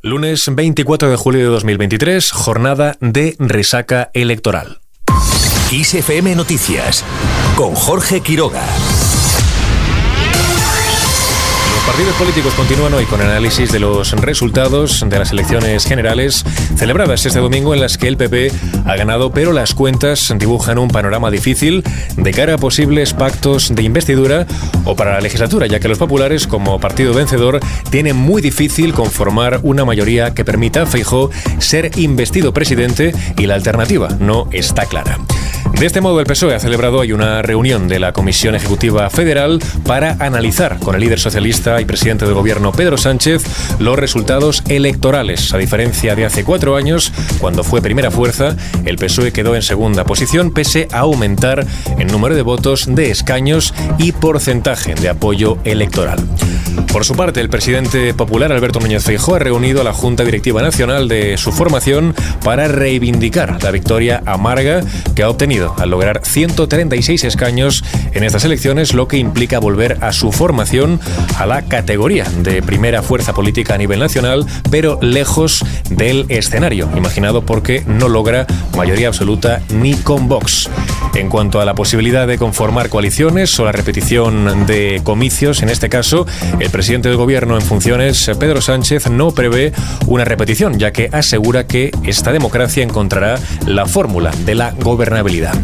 Lunes 24 de julio de 2023, jornada de resaca electoral. ISFM Noticias con Jorge Quiroga. Partidos políticos continúan hoy con análisis de los resultados de las elecciones generales celebradas este domingo en las que el PP ha ganado, pero las cuentas dibujan un panorama difícil de cara a posibles pactos de investidura o para la legislatura, ya que los populares, como partido vencedor, tienen muy difícil conformar una mayoría que permita a Feijó ser investido presidente y la alternativa no está clara. De este modo, el PSOE ha celebrado hoy una reunión de la Comisión Ejecutiva Federal para analizar con el líder socialista y presidente del gobierno Pedro Sánchez los resultados electorales. A diferencia de hace cuatro años, cuando fue primera fuerza, el PSOE quedó en segunda posición pese a aumentar el número de votos, de escaños y porcentaje de apoyo electoral. Por su parte, el presidente popular Alberto Núñez Feijóo ha reunido a la Junta Directiva Nacional de su formación para reivindicar la victoria amarga que ha obtenido al lograr 136 escaños en estas elecciones, lo que implica volver a su formación a la categoría de primera fuerza política a nivel nacional, pero lejos del escenario, imaginado porque no logra mayoría absoluta ni con Vox. En cuanto a la posibilidad de conformar coaliciones o la repetición de comicios, en este caso, el presidente del gobierno en funciones, Pedro Sánchez, no prevé una repetición, ya que asegura que esta democracia encontrará la fórmula de la gobernabilidad.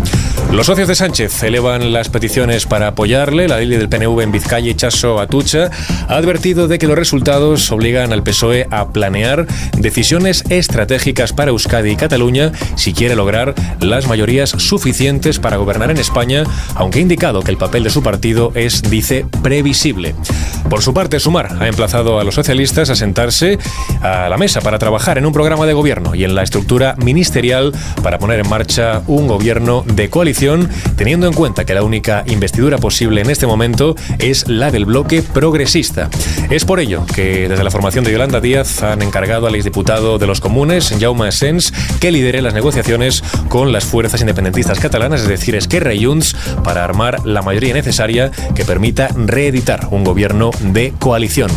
Los socios de Sánchez elevan las peticiones para apoyarle. La ley del PNV en Vizcaya, Chaso Atucha, ha advertido de que los resultados obligan al PSOE a planear decisiones estratégicas para Euskadi y Cataluña si quiere lograr las mayorías suficientes para gobernar en España, aunque ha indicado que el papel de su partido es, dice, previsible. Por su parte, Sumar ha emplazado a los socialistas a sentarse a la mesa para trabajar en un programa de gobierno y en la estructura ministerial para poner en marcha un gobierno de coalición, teniendo en cuenta que la única investidura posible en este momento es la del bloque progresista. Es por ello que desde la formación de Yolanda Díaz han encargado al exdiputado de los comunes, Jaume Sens, que lidere las negociaciones con las fuerzas independentistas catalanas, es decir, Esquerra y Junts, para armar la mayoría necesaria que permita reeditar un gobierno de coalición.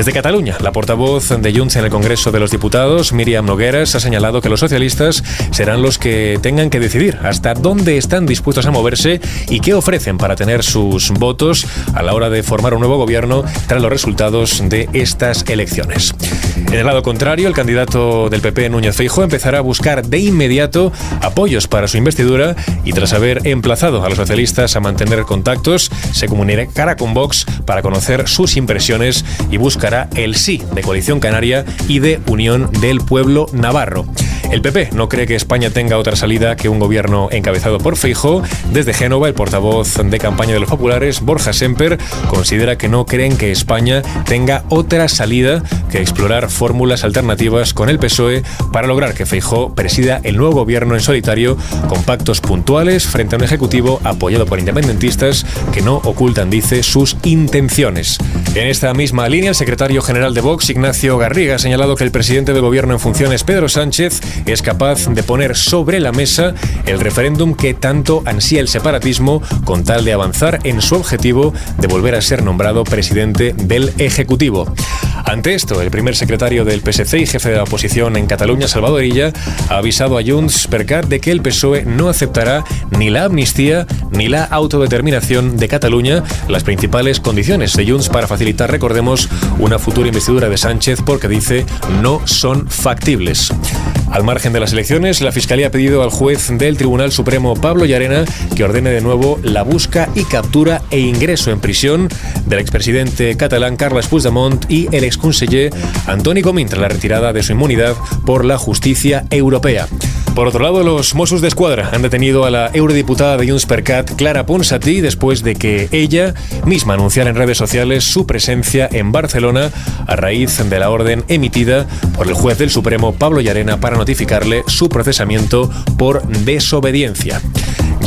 Desde Cataluña, la portavoz de Junts en el Congreso de los Diputados, Miriam Nogueras, ha señalado que los socialistas serán los que tengan que decidir hasta dónde están dispuestos a moverse y qué ofrecen para tener sus votos a la hora de formar un nuevo gobierno tras los resultados de estas elecciones. En el lado contrario, el candidato del PP, Núñez Feijóo, empezará a buscar de inmediato apoyos para su investidura y tras haber emplazado a los socialistas a mantener contactos, se comunicará con Vox para conocer sus impresiones y buscar el sí de Coalición Canaria y de Unión del Pueblo Navarro. El PP no cree que España tenga otra salida que un gobierno encabezado por Feijóo. Desde Génova, el portavoz de campaña de los populares, Borja Semper, considera que no creen que España tenga otra salida que explorar fórmulas alternativas con el PSOE para lograr que Feijóo presida el nuevo gobierno en solitario con pactos puntuales frente a un ejecutivo apoyado por independentistas que no ocultan, dice, sus intenciones. En esta misma línea, el secretario general de Vox, Ignacio Garriga, ha señalado que el presidente del gobierno en funciones, Pedro Sánchez, es capaz de poner sobre la mesa el referéndum que tanto ansía el separatismo con tal de avanzar en su objetivo de volver a ser nombrado presidente del Ejecutivo. Ante esto, el primer secretario del PSC y jefe de la oposición en Cataluña, Salvador Illa, ha avisado a Junts per Cat de que el PSOE no aceptará ni la amnistía ni la autodeterminación de Cataluña, las principales condiciones de Junts para facilitar, recordemos, una futura investidura de Sánchez porque dice no son factibles. Al margen de las elecciones, la Fiscalía ha pedido al juez del Tribunal Supremo Pablo Llarena que ordene de nuevo la busca y captura e ingreso en prisión del expresidente catalán Carles Puigdemont y el exconseller Antoni Comín tras la retirada de su inmunidad por la justicia europea. Por otro lado, los Mossos de Escuadra han detenido a la eurodiputada de Junts per Cat, Clara Ponsatí, después de que ella misma anunciara en redes sociales su presencia en Barcelona a raíz de la orden emitida por el juez del Supremo, Pablo Llarena, para notificarle su procesamiento por desobediencia.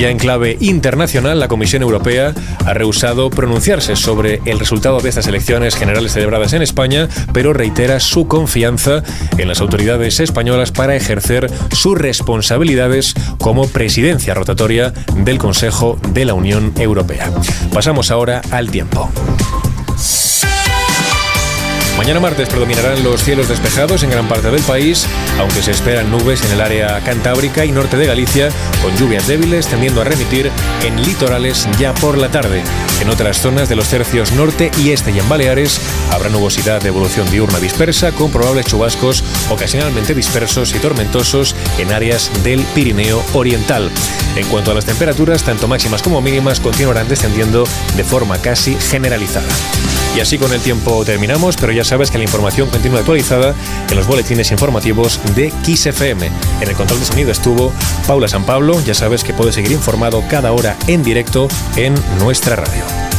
Ya en clave internacional, la Comisión Europea ha rehusado pronunciarse sobre el resultado de estas elecciones generales celebradas en España, pero reitera su confianza en las autoridades españolas para ejercer sus responsabilidades como presidencia rotatoria del Consejo de la Unión Europea. Pasamos ahora al tiempo. Mañana martes predominarán los cielos despejados en gran parte del país, aunque se esperan nubes en el área cantábrica y norte de Galicia, con lluvias débiles tendiendo a remitir en litorales ya por la tarde. En otras zonas de los tercios norte y este y en Baleares habrá nubosidad de evolución diurna dispersa con probables chubascos ocasionalmente dispersos y tormentosos en áreas del Pirineo Oriental. En cuanto a las temperaturas, tanto máximas como mínimas continuarán descendiendo de forma casi generalizada. Y así con el tiempo terminamos, pero ya sabes que la información continúa actualizada en los boletines informativos de XFM. En el control de sonido estuvo Paula San Pablo, ya sabes que puedes seguir informado cada hora en directo en nuestra radio.